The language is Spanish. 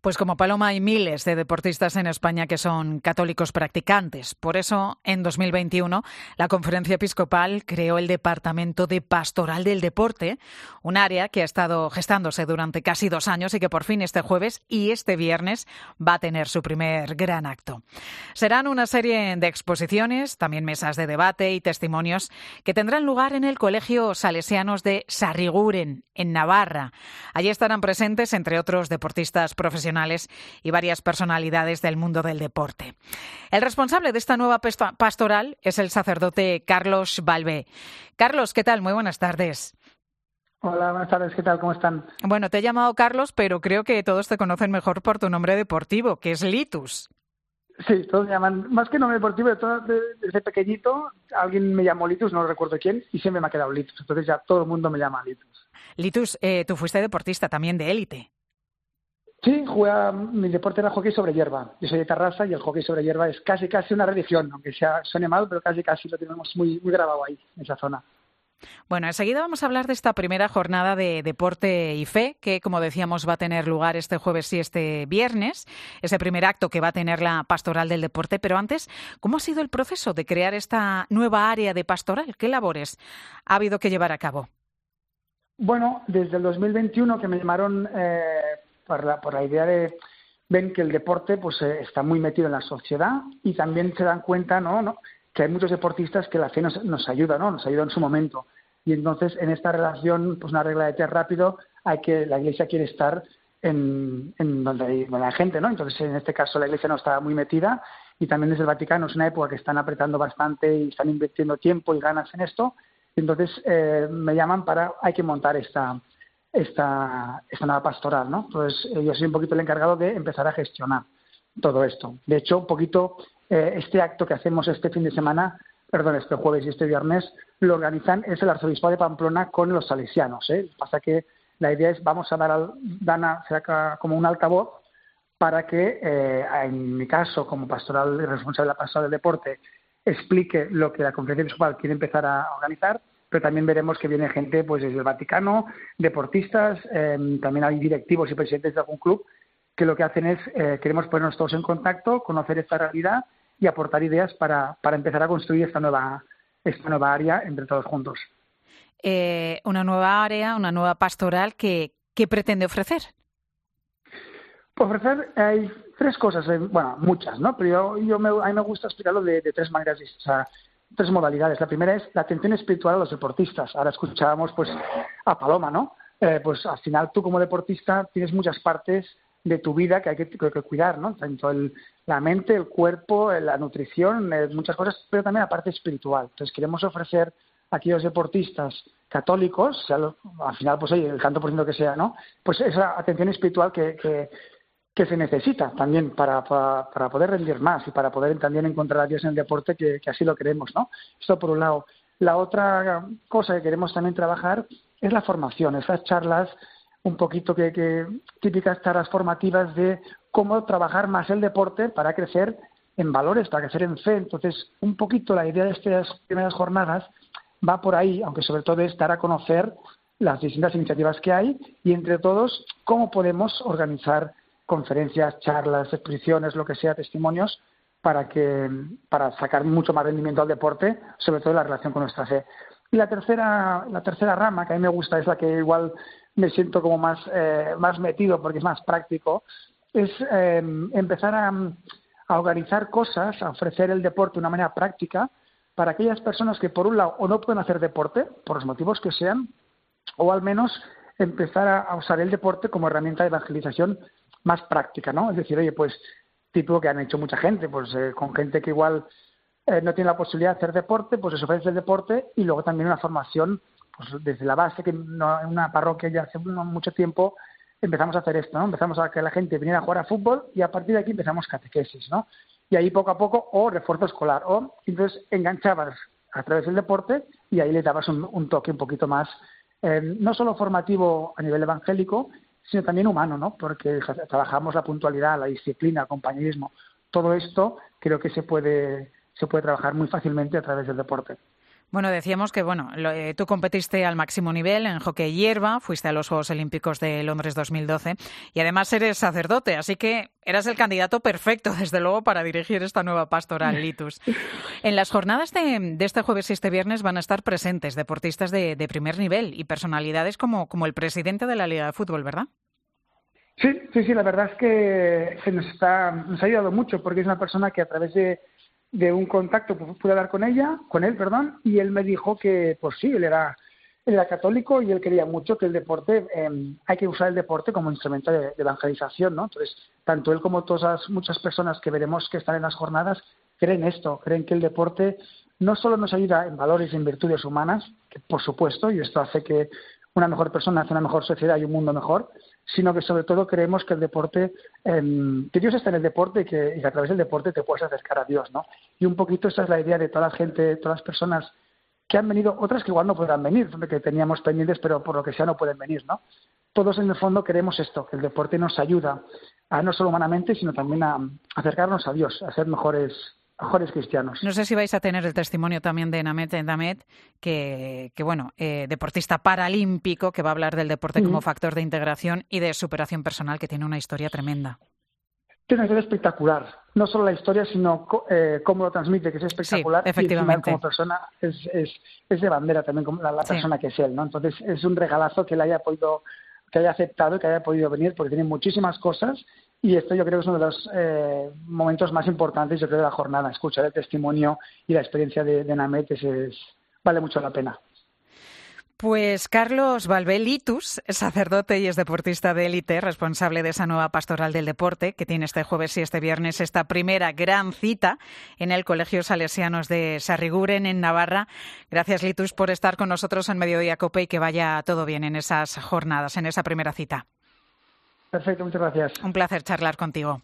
Pues como Paloma hay miles de deportistas en España que son católicos practicantes. Por eso, en 2021, la Conferencia Episcopal creó el Departamento de Pastoral del Deporte, un área que ha estado gestándose durante casi dos años y que por fin este jueves y este viernes va a tener su primer gran acto. Serán una serie de exposiciones, también mesas de debate y testimonios que tendrán lugar en el Colegio Salesianos de Sarriguren, en Navarra. Allí estarán presentes, entre otros, deportistas profesionales y varias personalidades del mundo del deporte. El responsable de esta nueva pastoral es el sacerdote Carlos Balbé. Carlos, ¿qué tal? Muy buenas tardes. Hola, buenas tardes, ¿qué tal? ¿Cómo están? Bueno, te he llamado Carlos, pero creo que todos te conocen mejor por tu nombre deportivo, que es Litus. Sí, todos me llaman, más que nombre deportivo, desde pequeñito alguien me llamó Litus, no recuerdo quién, y siempre me ha quedado Litus. Entonces ya todo el mundo me llama Litus. Litus, eh, tú fuiste deportista también de élite. Sí, juega, mi deporte era hockey sobre hierba. Yo soy de Tarrasa y el hockey sobre hierba es casi casi una religión, aunque sea suene mal, pero casi casi lo tenemos muy, muy grabado ahí, en esa zona. Bueno, enseguida vamos a hablar de esta primera jornada de deporte y fe, que como decíamos va a tener lugar este jueves y este viernes, ese primer acto que va a tener la pastoral del deporte. Pero antes, ¿cómo ha sido el proceso de crear esta nueva área de pastoral? ¿Qué labores ha habido que llevar a cabo? Bueno, desde el 2021 que me llamaron eh, por la, por la idea de ven que el deporte pues eh, está muy metido en la sociedad y también se dan cuenta ¿no? ¿no? que hay muchos deportistas que la fe nos, nos ayuda, ¿no? nos ayuda en su momento. Y entonces en esta relación, pues una regla de tres rápido, hay que la iglesia quiere estar en, en donde, hay, donde hay gente, ¿no? Entonces en este caso la iglesia no está muy metida y también desde el Vaticano es una época que están apretando bastante y están invirtiendo tiempo y ganas en esto. Entonces eh, me llaman para hay que montar esta esta, esta nueva pastoral, ¿no? Entonces, eh, yo soy un poquito el encargado de empezar a gestionar todo esto. De hecho, un poquito eh, este acto que hacemos este fin de semana, perdón, este jueves y este viernes, lo organizan es el arzobispo de Pamplona con los salesianos. ¿eh? Pasa que la idea es vamos a dar al, Dana como un altavoz para que, eh, en mi caso, como pastoral responsable de la pastoral del deporte, explique lo que la conferencia episcopal quiere empezar a organizar pero también veremos que viene gente pues desde el Vaticano, deportistas, em, también hay directivos y presidentes de algún club que lo que hacen es eh, queremos ponernos todos en contacto, conocer esta realidad y aportar ideas para, para empezar a construir esta nueva esta nueva área entre todos juntos. Eh, una nueva área, una nueva pastoral que, ¿qué pretende ofrecer? Ofrecer hay tres cosas, eh, bueno, muchas, ¿no? Pero yo, yo me, a mí me gusta explicarlo de, de tres maneras distintas tres modalidades. La primera es la atención espiritual a los deportistas. Ahora escuchábamos pues a Paloma, ¿no? Eh, pues al final tú como deportista tienes muchas partes de tu vida que hay que, cuidar, ¿no? Tanto el, la mente, el cuerpo, la nutrición, eh, muchas cosas, pero también la parte espiritual. Entonces queremos ofrecer a aquellos deportistas católicos, al final pues oye, el tanto por ciento que sea, ¿no? Pues esa atención espiritual que, que, que se necesita también para, para, poder rendir más y para poder también encontrar a Dios en el deporte, que, así lo queremos, ¿no? Esto por un lado. La otra cosa que queremos también trabajar es la formación, esas charlas un poquito que, que típicas charlas formativas de cómo trabajar más el deporte para crecer en valores, para crecer en fe. Entonces, un poquito la idea de estas primeras jornadas va por ahí, aunque sobre todo es dar a conocer las distintas iniciativas que hay y entre todos cómo podemos organizar conferencias, charlas, exposiciones, lo que sea, testimonios, para, que, para sacar mucho más rendimiento al deporte, sobre todo en la relación con nuestra fe. Y la tercera, la tercera rama, que a mí me gusta, es la que igual me siento como más, eh, más metido porque es más práctico, es eh, empezar a, a organizar cosas, a ofrecer el deporte de una manera práctica para aquellas personas que, por un lado, o no pueden hacer deporte, por los motivos que sean, o al menos empezar a usar el deporte como herramienta de evangelización más práctica, ¿no? Es decir, oye, pues tipo que han hecho mucha gente, pues eh, con gente que igual eh, no tiene la posibilidad de hacer deporte, pues les ofrece el deporte y luego también una formación, pues desde la base, que en una parroquia ya hace mucho tiempo empezamos a hacer esto, ¿no? Empezamos a que la gente viniera a jugar a fútbol y a partir de aquí empezamos catequesis, ¿no? Y ahí poco a poco, o refuerzo escolar, o entonces enganchabas a través del deporte y ahí le dabas un, toque un poquito más, eh, no solo formativo a nivel evangélico, sino también humano, ¿no? Porque trabajamos la puntualidad, la disciplina, el compañerismo. Todo esto creo que se puede, se puede trabajar muy fácilmente a través del deporte. Bueno, decíamos que bueno, eh, tú competiste al máximo nivel en hockey hierba, fuiste a los Juegos Olímpicos de Londres 2012 y además eres sacerdote, así que eras el candidato perfecto, desde luego, para dirigir esta nueva pastoral Litus. En las jornadas de, este jueves y este viernes van a estar presentes deportistas de, primer nivel y personalidades como, como el presidente de la Liga de Fútbol, ¿verdad? Sí, sí, sí, la verdad es que nos, está, nos ha ayudado mucho porque es una persona que a través de de un contacto, pude hablar con ella, con él, perdón, y él me dijo que, pues sí, él era, era católico y él quería mucho que el deporte, em, hay que usar el deporte como instrumento de, evangelización, ¿no? Entonces, tanto él como todas muchas personas que veremos que están en las jornadas creen esto, creen que el deporte no solo nos ayuda en valores y en virtudes humanas, que por supuesto, y esto hace que una mejor persona hace una mejor sociedad y un mundo mejor, sino que sobre todo creemos que el deporte, eh, que Dios está en el deporte y que, a través del deporte te puedes acercar a Dios, ¿no? Y un poquito esa es la idea de toda la gente, todas las personas que han venido, otras que igual no podrán venir, que teníamos pendientes, pero por lo que sea no pueden venir, ¿no? Todos en el fondo queremos esto, que el deporte nos ayuda a no solo humanamente, sino también a acercarnos a Dios, a ser mejores mejores cristianos. No sé si vais a tener el testimonio también de Namet Damet, que, que bueno, eh, deportista paralímpico, que va a hablar del deporte como factor de integración y de superación personal, que tiene una historia tremenda. Tiene una historia espectacular. No solo la historia, sino eh, cómo lo transmite, que es espectacular. Sí, efectivamente. Y como persona es, es, es, de bandera también, como la, persona que es él, ¿no? Entonces es un regalazo que le haya podido que haya aceptado y que haya podido venir, porque tiene muchísimas cosas y esto yo creo que es uno de los eh, momentos más importantes yo creo de la jornada, escuchar el testimonio y la experiencia de, de Namet es, vale mucho la pena. Pues Carlos Valvelitus, sacerdote y es deportista de élite, responsable de esa nueva pastoral del deporte que tiene este jueves y este viernes esta primera gran cita en el Colegio Salesianos de Sarriguren en Navarra. Gracias Litus por estar con nosotros en Mediodía Cope y que vaya todo bien en esas jornadas, en esa primera cita. Perfecto, muchas gracias. Un placer charlar contigo.